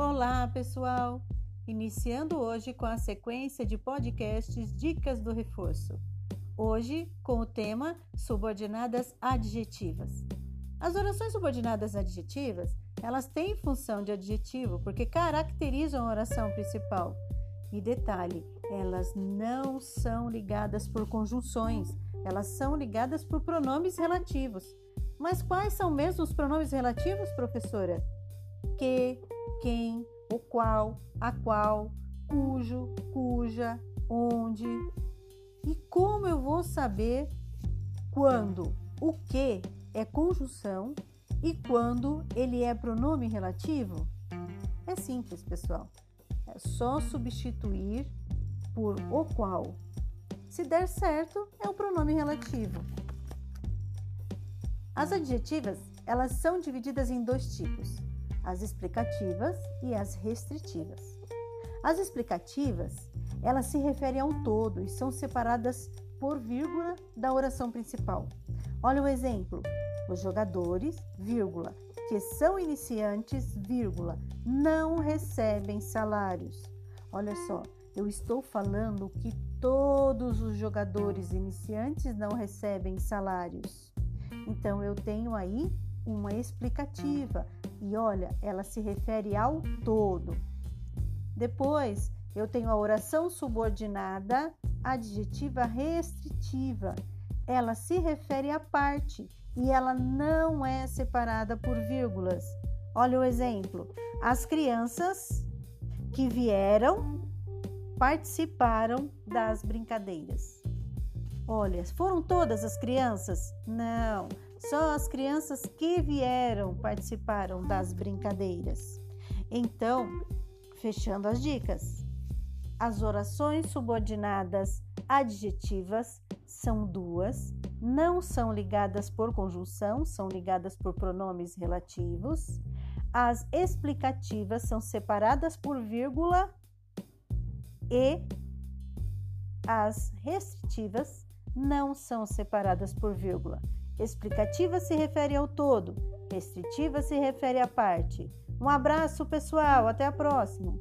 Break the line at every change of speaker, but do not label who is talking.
Olá, pessoal! Iniciando hoje com a sequência de podcasts Dicas do Reforço. Hoje com o tema Subordinadas Adjetivas. As orações subordinadas adjetivas, elas têm função de adjetivo porque caracterizam a oração principal. E detalhe, elas não são ligadas por conjunções, elas são ligadas por pronomes relativos. Mas quais são mesmo os pronomes relativos, professora? Que, quem, o qual, a qual, cujo, cuja, onde. E como eu vou saber quando o que é conjunção e quando ele é pronome relativo? É simples, pessoal. É só substituir por o qual. Se der certo, é o pronome relativo. As adjetivas, elas são divididas em dois tipos: as explicativas e as restritivas. As explicativas, elas se referem ao todo e são separadas por vírgula da oração principal. Olha o exemplo: os jogadores, vírgula, que são iniciantes, vírgula, não recebem salários. Olha só, eu estou falando que todos os jogadores iniciantes não recebem salários. Então eu tenho aí uma explicativa e olha, ela se refere ao todo. Depois, eu tenho a oração subordinada adjetiva restritiva. Ela se refere à parte e ela não é separada por vírgulas. Olha o exemplo: as crianças que vieram participaram das brincadeiras. Olha, foram todas as crianças? Não. Só as crianças que vieram participaram das brincadeiras. Então, fechando as dicas. As orações subordinadas adjetivas são duas, não são ligadas por conjunção, são ligadas por pronomes relativos. As explicativas são separadas por vírgula e as restritivas não são separadas por vírgula. Explicativa se refere ao todo, restritiva se refere à parte. Um abraço, pessoal, até a próxima!